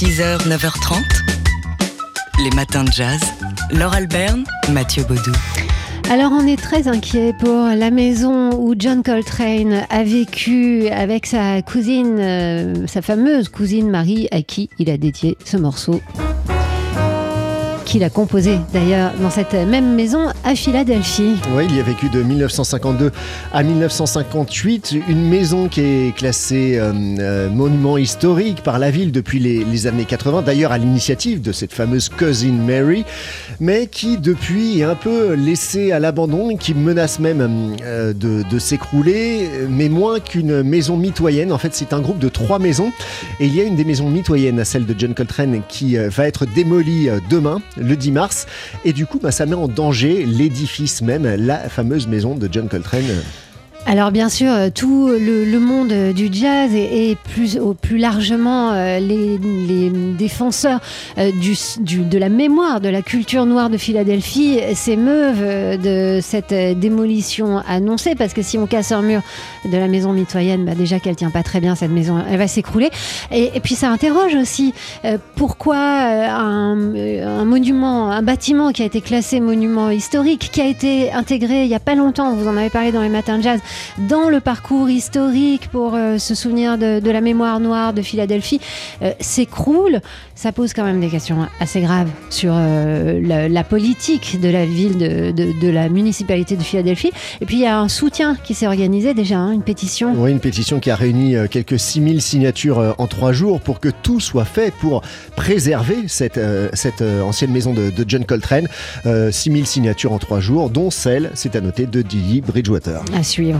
6h, 9h30, les matins de jazz. Laure Alberne, Mathieu Baudou. Alors on est très inquiet pour la maison où John Coltrane a vécu avec sa cousine, euh, sa fameuse cousine Marie, à qui il a dédié ce morceau qu'il a composé d'ailleurs dans cette même maison à Philadelphie. Oui, il y a vécu de 1952 à 1958. Une maison qui est classée euh, euh, monument historique par la ville depuis les, années 80, d'ailleurs à l'initiative de cette fameuse cousin Mary, mais qui depuis est un peu laissée à l'abandon, qui menace même euh, de, de s'écrouler, mais moins qu'une maison mitoyenne. En fait, c'est un groupe de trois maisons, et il y a une des maisons mitoyennes, celle de John Coltrane, qui va être démolie demain le 10 mars. Et du coup, bah, ça met en danger l'édifice même, la fameuse maison de John Coltrane. Alors bien sûr, euh, tout le, monde du jazz et, plus, plus largement euh, les, défenseurs euh, de la mémoire, de la culture noire de Philadelphie s'émeuvent de cette démolition annoncée parce que si on casse un mur de la maison mitoyenne, bah déjà qu'elle tient pas très bien cette maison, elle va s'écrouler. Et, puis ça interroge aussi pourquoi un, un, monument, un bâtiment qui a été classé monument historique, qui a été intégré il y a pas longtemps, vous en avez parlé dans les matins de jazz, dans le parcours historique pour euh, se souvenir de, la mémoire noire de Philadelphie euh, s'écroule, ça pose quand même des questions assez graves sur euh, la, politique de la ville, de, la municipalité de Philadelphie. Et puis il y a un soutien qui s'est organisé déjà, hein, une pétition. Oui, une pétition qui a réuni quelques 6000 signatures en trois jours pour que tout soit fait pour préserver cette, cette ancienne maison de, John Coltrane. 6000 signatures en trois jours, dont celle, c'est à noter, de Didi Bridgewater. À suivre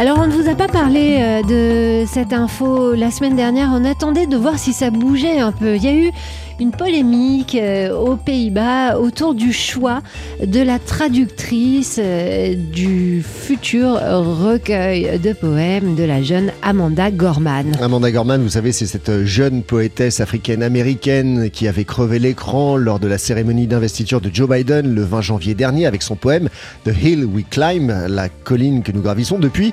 Alors, on ne vous a pas parlé euh, de cette info la semaine dernière. On attendait de voir si ça bougeait un peu. Il y a eu une polémique euh, aux Pays-Bas autour du choix de la traductrice euh, du futur recueil de poèmes de la jeune Amanda Gorman. Amanda Gorman, vous savez, c'est cette jeune poétesse africaine-américaine qui avait crevé l'écran lors de la cérémonie d'investiture de Joe Biden le 20 janvier dernier avec son poème The Hill We Climb, la colline que nous gravissons. Depuis,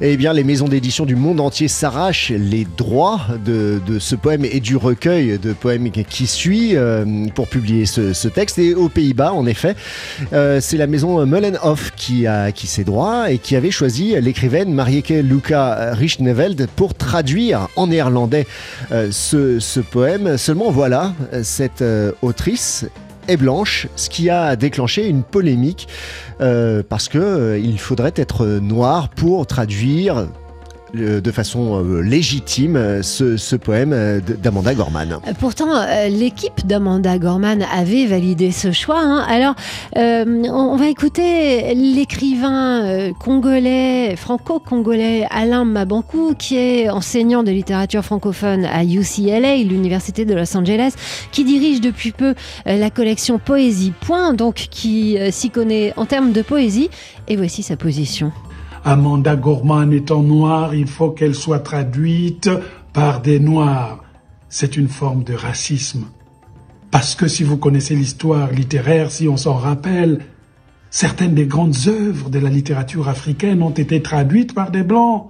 eh bien, les maisons d'édition du monde entier s'arrachent les droits de, ce poème et du recueil de poèmes qui suit euh, pour publier ce, texte. Et aux Pays-Bas, en effet, euh, c'est la maison Mullenhof qui a qui ses droits et qui avait choisi l'écrivaine Marieke Luca Richneveld pour traduire en néerlandais euh, ce, poème. Seulement voilà, cette autrice est blanche, ce qui a déclenché une polémique parce que il faudrait être noir pour traduire de façon euh, légitime euh, ce, poème euh, d'Amanda Gorman. Pourtant, l'équipe d'Amanda Gorman avait validé ce choix. Hein. Alors, on va écouter l'écrivain congolais, franco-congolais Alain Mabankou, qui est enseignant de littérature francophone à UCLA, l'université de Los Angeles, qui dirige depuis peu la collection Poésie Point, donc qui s'y connaît en termes de poésie. Et voici sa position. Amanda Gorman étant noire, il faut qu'elle soit traduite par des noirs. C'est une forme de racisme. Parce que si vous connaissez l'histoire littéraire, si on s'en rappelle, certaines des grandes œuvres de la littérature africaine ont été traduites par des blancs.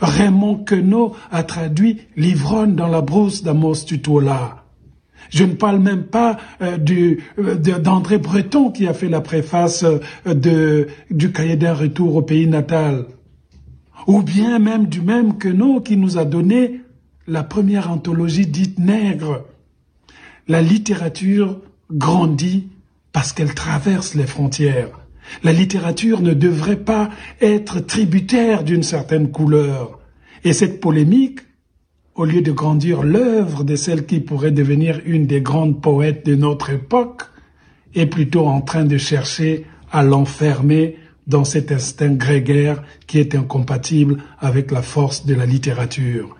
Raymond Queneau a traduit L'ivrogne dans la brousse d'Amos Tutola. Je ne parle même pas euh, euh, d'André Breton qui a fait la préface euh, de, du cahier d'un retour au pays natal. Ou bien même du même que nous qui nous a donné la première anthologie dite nègre. La littérature grandit parce qu'elle traverse les frontières. La littérature ne devrait pas être tributaire d'une certaine couleur. Et cette polémique au lieu de grandir l'œuvre de celle qui pourrait devenir une des grandes poètes de notre époque, est plutôt en train de chercher à l'enfermer dans cet instinct grégaire qui est incompatible avec la force de la littérature.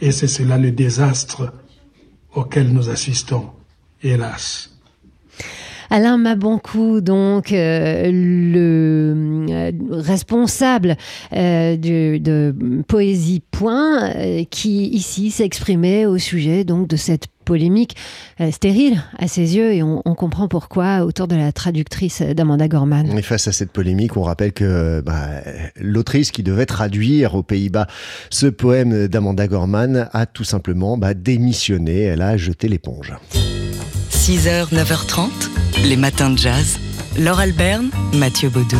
Et c'est cela le désastre auquel nous assistons, hélas. Alain Mabankou, donc euh, le euh, responsable euh, de Poésie Point, qui ici s'exprimait au sujet donc de cette polémique stérile à ses yeux et on, comprend pourquoi autour de la traductrice d'Amanda Gorman. Et face à cette polémique, on rappelle que bah, l'autrice qui devait traduire aux Pays-Bas ce poème d'Amanda Gorman a tout simplement bah, démissionné, elle a jeté l'éponge. 6h, 9h30, les matins de jazz. Laure Alberne, Mathieu Baudou.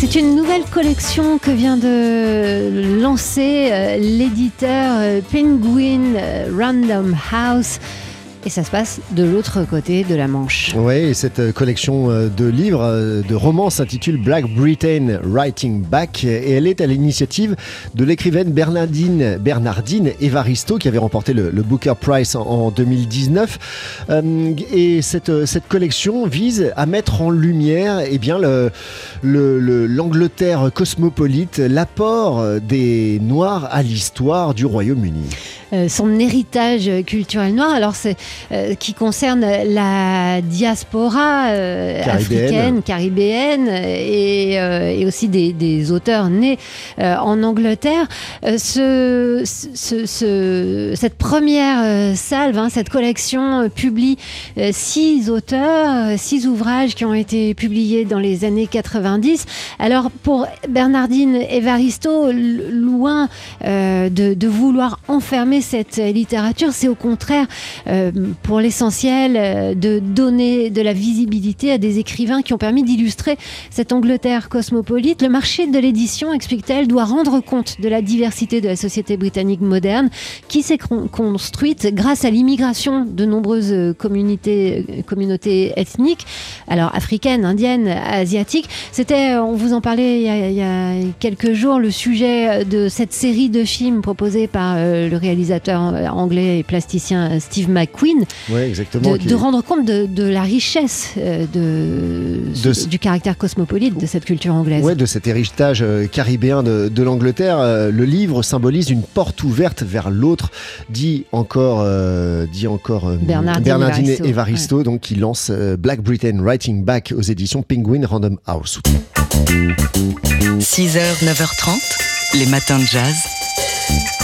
C'est une nouvelle collection que vient de lancer euh, l'éditeur euh, Penguin euh, Random House et ça se passe de l'autre côté de la Manche. Oui, et cette euh, collection euh, de livres, euh, de romans s'intitule Black Britain Writing Back et elle est à l'initiative de l'écrivaine Bernardine, Bernardine Evaristo qui avait remporté le, Booker Prize en, 2019. et cette, cette collection vise à mettre en lumière eh bien, l'Angleterre le, cosmopolite, l'apport des Noirs à l'histoire du Royaume-Uni. Son héritage culturel noir. Alors, c'est euh, qui concerne la diaspora euh, africaine, caribéenne euh, et, aussi des, auteurs nés en Angleterre. Ce, cette première salve, hein, cette collection publie six auteurs, six ouvrages qui ont été publiés dans les années 90. Alors pour Bernardine Evaristo, loin de, de, vouloir enfermer cette littérature, c'est au contraire pour l'essentiel, euh, de donner de la visibilité à des écrivains qui ont permis d'illustrer cette Angleterre cosmopolite. Le marché de l'édition, explique-t-elle, doit rendre compte de la diversité de la société britannique moderne qui s'est construite grâce à l'immigration de nombreuses communautés, ethniques, alors africaines, indiennes, asiatiques. C'était, on vous en parlait il y, a, il y, a, quelques jours, le sujet de cette série de films proposée par euh, le réalisateur anglais et plasticien Steve McQueen exactement, de, rendre compte de, la richesse euh, de, du caractère cosmopolite de cette culture anglaise. Ouais, de cet héritage euh, caribéen de, l'Angleterre. Euh, le livre symbolise une porte ouverte vers l'autre, dit encore, dit encore Bernardine, Evaristo, donc qui lance Black Britain Writing Back aux éditions Penguin Random House. 6h, 9h30, les matins de jazz.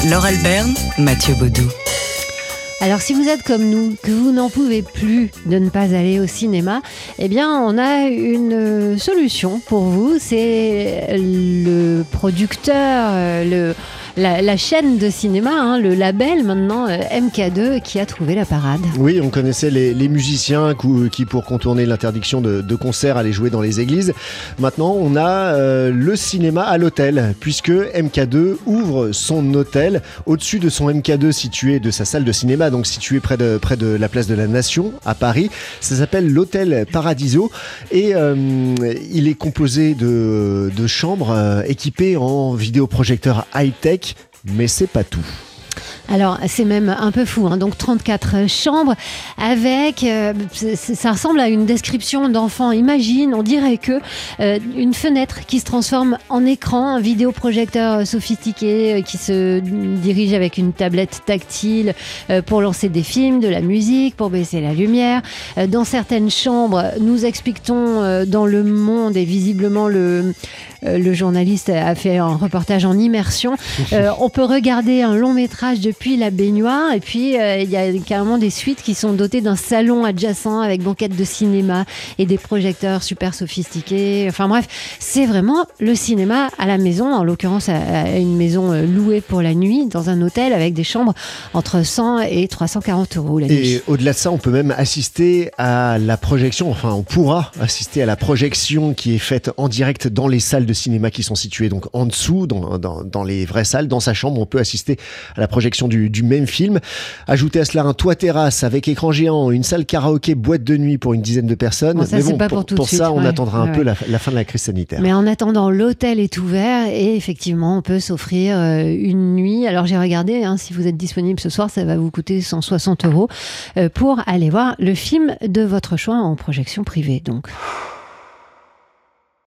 Laure Alberne, Mathieu Baudou. Alors si vous êtes comme nous, que vous n'en pouvez plus de ne pas aller au cinéma, eh bien on a une euh, solution pour vous. C'est le producteur, euh, le la, chaîne de cinéma, hein, le label maintenant euh, MK2 qui a trouvé la parade. Oui, on connaissait les, musiciens qui, pour contourner l'interdiction de, de, concert, allaient jouer dans les églises. Maintenant, on a euh, le cinéma à l'hôtel, puisque MK2 ouvre son hôtel au-dessus de son MK2 situé de sa salle de cinéma, donc situé près de, la place de la Nation à Paris. Ça s'appelle l'hôtel Paradiso et euh, il est composé de, de chambres équipées en vidéoprojecteur high-tech mais c'est pas tout. Alors, c'est même un peu fou. Hein. Donc, 34 chambres avec. Euh, ça ressemble à une description d'enfant. Imagine, on dirait que euh, une fenêtre qui se transforme en écran, un vidéoprojecteur sophistiqué euh, qui se dirige avec une tablette tactile pour lancer des films, de la musique, pour baisser la lumière. dans certaines chambres, nous expliquons dans Le Monde et visiblement le, le journaliste a fait un reportage en immersion. on peut regarder un long métrage de depuis la baignoire. Et puis, euh, il y a carrément des suites qui sont dotées d'un salon adjacent avec banquette de cinéma et des projecteurs super sophistiqués. Enfin bref, c'est vraiment le cinéma à la maison, en l'occurrence à une maison euh, louée pour la nuit dans un hôtel avec des chambres entre 100 et 340 euros. Et au-delà de ça, on peut même assister à la projection, enfin on pourra assister à la projection qui est faite en direct dans les salles de cinéma qui sont situées donc en dessous, dans les vraies salles. Dans sa chambre, on peut assister à la projection du, même film. Ajoutez à cela un toit terrasse avec écran géant, une salle karaoké, boîte de nuit pour une dizaine de personnes. ça, Mais pas pour, pour, ça, on attendra un peu la, fin de la crise sanitaire. Mais en attendant, l'hôtel est ouvert et effectivement, on peut s'offrir euh, une nuit. Alors j'ai regardé, hein, si vous êtes disponible ce soir, ça va vous coûter 160 euros euh, pour aller voir le film de votre choix en projection privée. Donc.